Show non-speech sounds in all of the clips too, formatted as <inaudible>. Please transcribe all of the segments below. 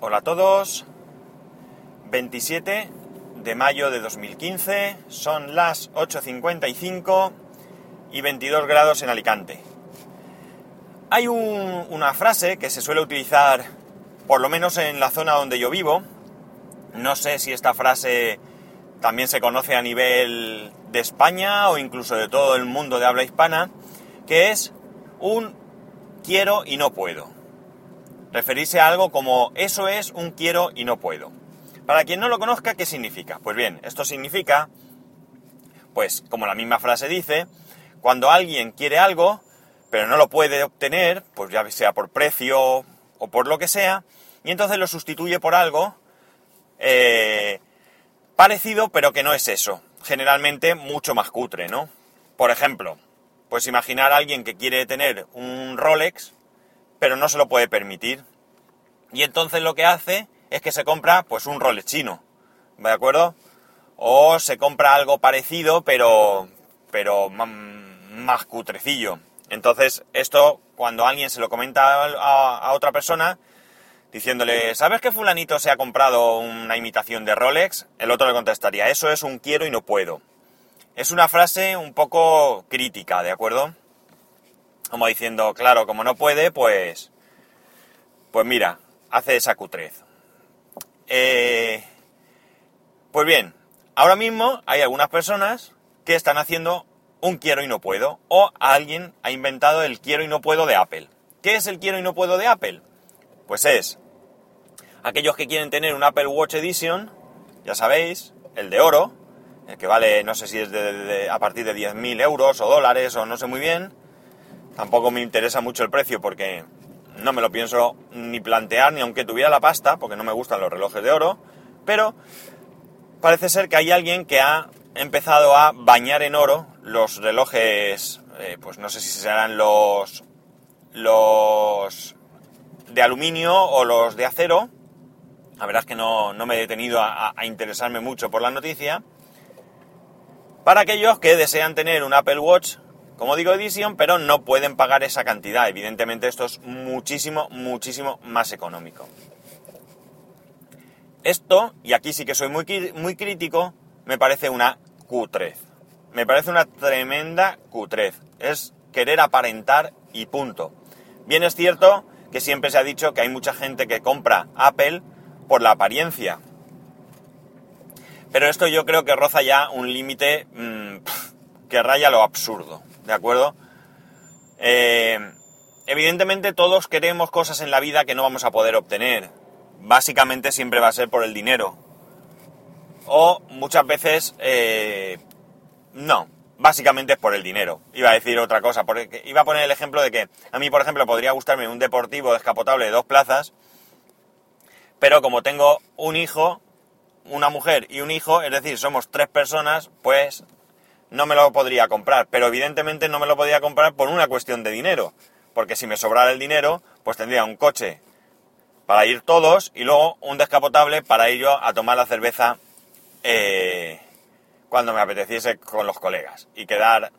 Hola a todos. 27 de mayo de 2015. Son las 8.55 y 22 grados en Alicante. Hay un- una frase que se suele utilizar, por lo menos en la zona donde yo vivo. No sé si esta frase también se conoce a nivel de España o incluso de todo el mundo de habla hispana, que es un quiero y no puedo referirse a algo como eso es un quiero y no puedo. Para quien no lo conozca, ¿qué significa? Pues bien, esto significa, pues como la misma frase dice, cuando alguien quiere algo, pero no lo puede obtener, pues ya sea por precio o por lo que sea, y entonces lo sustituye por algo eh, parecido, pero que no es eso. Generalmente mucho más cutre, ¿no? Por ejemplo, pues imaginar a alguien que quiere tener un Rolex, pero no se lo puede permitir. Y entonces lo que hace es que se compra pues un Rolex chino, ¿de acuerdo? O se compra algo parecido, pero, pero más cutrecillo. Entonces esto, cuando alguien se lo comenta a otra persona, diciéndole, ¿sabes que fulanito se ha comprado una imitación de Rolex? El otro le contestaría, eso es un quiero y no puedo. Es una frase un poco crítica, ¿de acuerdo? Como diciendo, claro, como no puede, pues. Pues mira, hace esa cutrez. Eh, pues bien, ahora mismo hay algunas personas que están haciendo un quiero y no puedo. O alguien ha inventado el quiero y no puedo de Apple. ¿Qué es el quiero y no puedo de Apple? Pues es aquellos que quieren tener un Apple Watch Edition, ya sabéis, el de oro, el que vale, no sé si es de, a partir de 10.000 euros o dólares o no sé muy bien. Tampoco me interesa mucho el precio porque no me lo pienso ni plantear ni aunque tuviera la pasta, porque no me gustan los relojes de oro. Pero parece ser que hay alguien que ha empezado a bañar en oro los relojes, eh, pues no sé si serán los los de aluminio o los de acero. La verdad es que no, no me he detenido a, interesarme mucho por la noticia. Para aquellos que desean tener un Apple Watch, como digo, Edition, pero no pueden pagar esa cantidad. Evidentemente esto es muchísimo, muchísimo más económico. Esto, y aquí sí que soy muy, muy crítico, me parece una cutrez. Me parece una tremenda cutrez. Es querer aparentar y punto. Bien es cierto que siempre se ha dicho que hay mucha gente que compra Apple por la apariencia. Pero esto yo creo que roza ya un límite mm, que raya lo absurdo, ¿de acuerdo? Eh, evidentemente todos queremos cosas en la vida que no vamos a poder obtener. Básicamente siempre va a ser por el dinero. O muchas veces eh, no, básicamente es por el dinero. Iba a decir otra cosa, iba a poner el ejemplo de que a mí, por ejemplo, podría gustarme un deportivo descapotable de dos plazas, pero como tengo un hijo, una mujer y un hijo, es decir, somos tres personas, pues no me lo podría comprar. Pero evidentemente no me lo podría comprar por una cuestión de dinero, porque si me sobrara el dinero, pues tendría un coche para ir todos y luego un descapotable para ir yo a tomar la cerveza eh, cuando me apeteciese con los colegas y quedar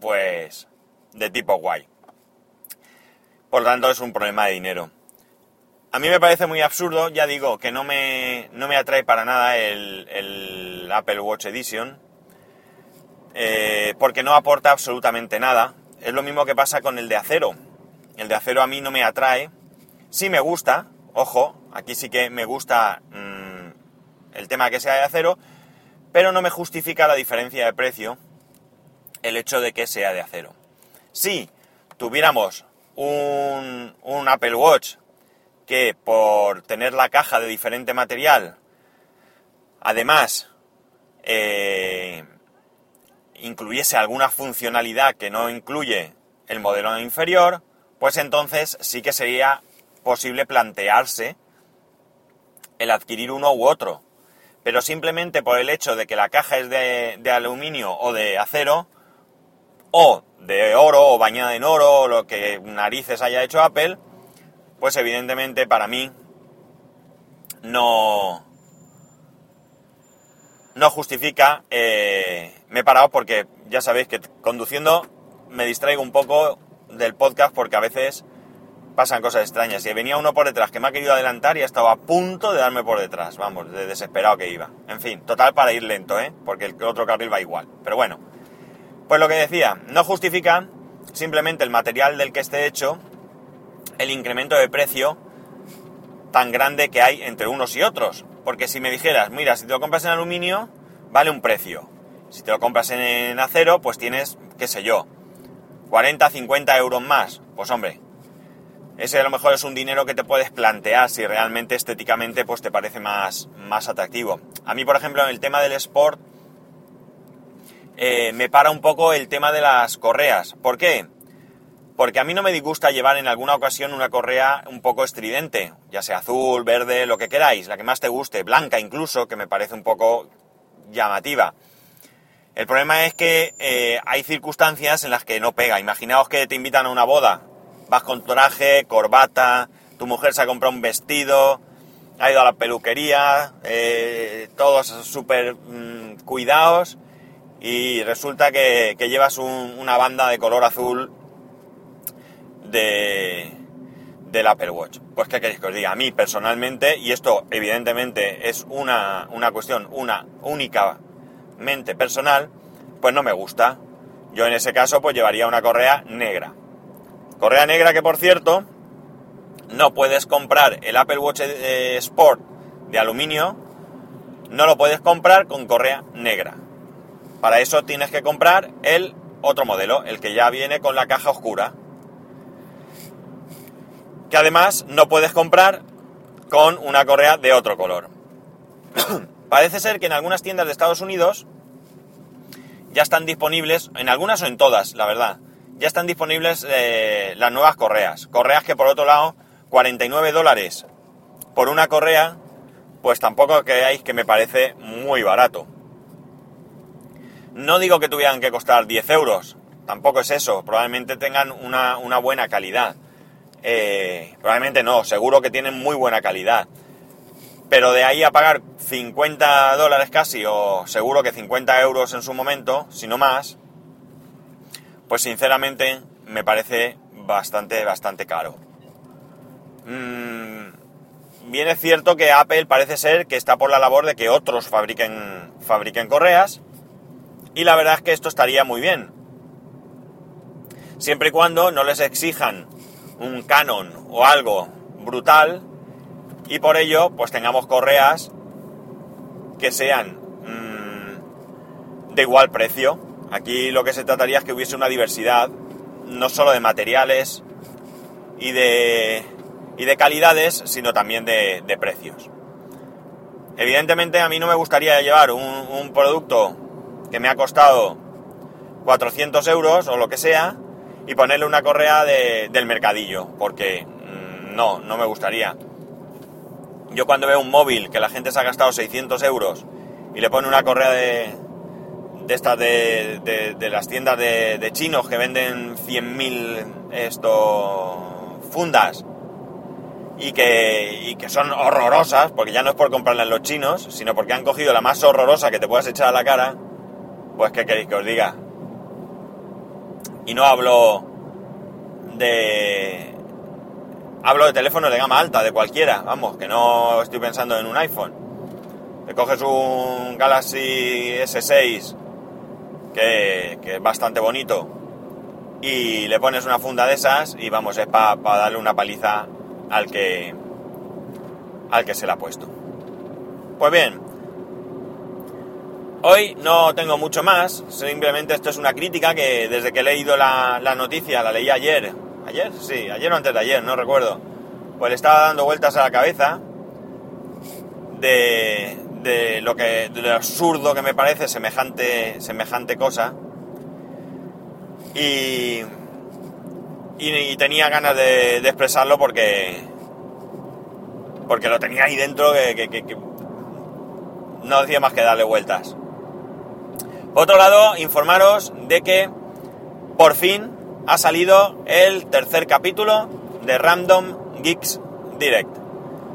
pues de tipo guay. Por tanto es un problema de dinero. A mí me parece muy absurdo, ya digo, que no me, no me atrae para nada el, el Apple Watch Edition, eh, porque no aporta absolutamente nada. Es lo mismo que pasa con el de acero. El de acero a mí no me atrae. Sí me gusta, ojo, aquí sí que me gusta mm, el tema que sea de acero, pero no me justifica la diferencia de precio el hecho de que sea de acero. Si tuviéramos un, un Apple Watch que por tener la caja de diferente material, además eh, incluyese alguna funcionalidad que no incluye el modelo inferior, pues entonces sí que sería posible plantearse el adquirir uno u otro. Pero simplemente por el hecho de que la caja es de, aluminio o de acero, o de oro, o bañada en oro, o lo que narices haya hecho Apple, pues evidentemente para mí no, no justifica. eh, me he parado porque ya sabéis que conduciendo me distraigo un poco del podcast porque a veces pasan cosas extrañas. Y venía uno por detrás que me ha querido adelantar y ha estado a punto de darme por detrás, vamos, de desesperado que iba. En fin, total para ir lento, ¿eh? Porque el otro carril va igual. Pero bueno, pues lo que decía, no justifica simplemente el material del que esté hecho el incremento de precio tan grande que hay entre unos y otros. Porque si me dijeras, mira, si te lo compras en aluminio, vale un precio. Si te lo compras en acero, pues tienes, qué sé yo, 40, 50 euros más. Pues hombre, ese a lo mejor es un dinero que te puedes plantear si realmente estéticamente pues te parece más, más atractivo. A mí, por ejemplo, en el tema del sport, eh, me para un poco el tema de las correas. ¿Por qué? Porque a mí no me disgusta llevar en alguna ocasión una correa un poco estridente, ya sea azul, verde, lo que queráis, la que más te guste, blanca incluso, que me parece un poco llamativa. El problema es que eh, hay circunstancias en las que no pega. Imaginaos que te invitan a una boda, vas con traje, corbata, tu mujer se ha comprado un vestido, ha ido a la peluquería, eh, todos súper mm, cuidados y resulta que, llevas una banda de color azul de, del Apple Watch. Pues qué queréis que os diga, a mí personalmente, y esto evidentemente es una, una cuestión, una únicamente personal, pues no me gusta. Yo en ese caso pues llevaría una correa negra. Correa negra que por cierto, no puedes comprar el Apple Watch eh, Sport de aluminio, no lo puedes comprar con correa negra. Para eso tienes que comprar el otro modelo, el que ya viene con la caja oscura que además no puedes comprar con una correa de otro color. <coughs> Parece ser que en algunas tiendas de Estados Unidos ya están disponibles, en algunas o en todas, la verdad, ya están disponibles eh, las nuevas correas. Correas que por otro lado, 49 dólares por una correa, pues tampoco creáis que me parece muy barato. No digo que tuvieran que costar 10 euros, tampoco es eso, probablemente tengan una, buena calidad eh, probablemente no, seguro que tienen muy buena calidad. Pero de ahí a pagar 50 dólares casi, o seguro que 50 euros en su momento, si no más, pues sinceramente me parece bastante, bastante caro. Mm, bien es cierto que Apple parece ser que está por la labor de que otros fabriquen, fabriquen correas, y la verdad es que esto estaría muy bien. Siempre y cuando no les exijan un canon o algo brutal y por ello pues tengamos correas que sean mm, de igual precio. Aquí lo que se trataría es que hubiese una diversidad, no solo de materiales y de, y de calidades, sino también de, precios. Evidentemente a mí no me gustaría llevar un, un producto que me ha costado 400 euros o lo que sea, y ponerle una correa del mercadillo, porque mm, no, no me gustaría. Yo cuando veo un móvil que la gente se ha gastado 600 euros y le pone una correa de, de estas de, de, las tiendas de, chinos que venden 100.000 esto fundas y que, y que son horrorosas, porque ya no es por comprarlas los chinos, sino porque han cogido la más horrorosa que te puedas echar a la cara, pues ¿qué queréis que os diga? Y no hablo de... Hablo de teléfonos de gama alta, de cualquiera, vamos, que no estoy pensando en un iPhone. Te coges un Galaxy S6, que, es bastante bonito, y le pones una funda de esas y vamos, es para darle una paliza al que, al que se la ha puesto. Pues bien, Hoy no tengo mucho más, simplemente esto es una crítica que desde que he leído la, noticia, la leí ayer, ayer, sí, ayer o antes de ayer, no recuerdo, pues le estaba dando vueltas a la cabeza de, lo que, de lo absurdo que me parece semejante, semejante cosa. Y, y, tenía ganas de, expresarlo porque, porque lo tenía ahí dentro que no hacía más que darle vueltas. Por otro lado, informaros de que por fin ha salido el tercer capítulo de Random Geeks Direct.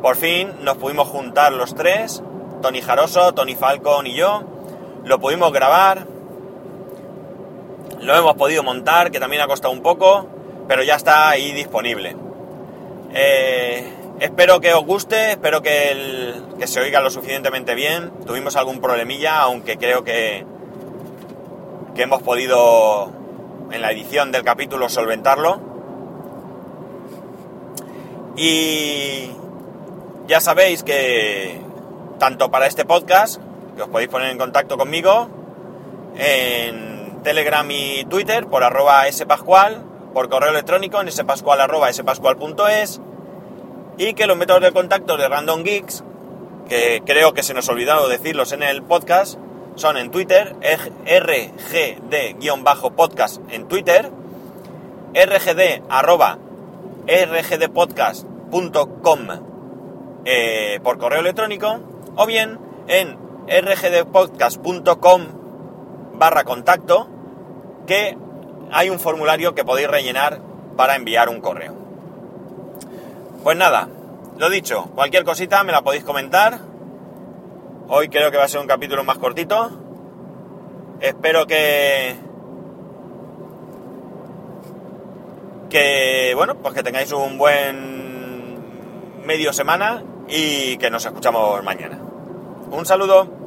Por fin nos pudimos juntar los tres, Tony Jaroso, Tony Falcon y yo, lo pudimos grabar, lo hemos podido montar, que también ha costado un poco, pero ya está ahí disponible. Eh, espero que os guste, espero que, que se oiga lo suficientemente bien. Tuvimos algún problemilla, aunque creo que, que hemos podido en la edición del capítulo solventarlo. Y ya sabéis que tanto para este podcast, que os podéis poner en contacto conmigo, en Telegram y Twitter por arroba spascual, por correo electrónico en spascual arroba spascual.es y que los métodos de contacto de Random Geeks, que creo que se nos ha olvidado decirlos en el podcast, son en Twitter, rgd-podcast en Twitter, rgd arroba rgdpodcast.com eh, por correo electrónico o bien en rgdpodcast.com barra contacto que hay un formulario que podéis rellenar para enviar un correo. Pues nada, lo dicho, cualquier cosita me la podéis comentar. Hoy creo que va a ser un capítulo más cortito. Espero que... Que, bueno, pues que tengáis un buen medio semana y que nos escuchamos mañana. Un saludo.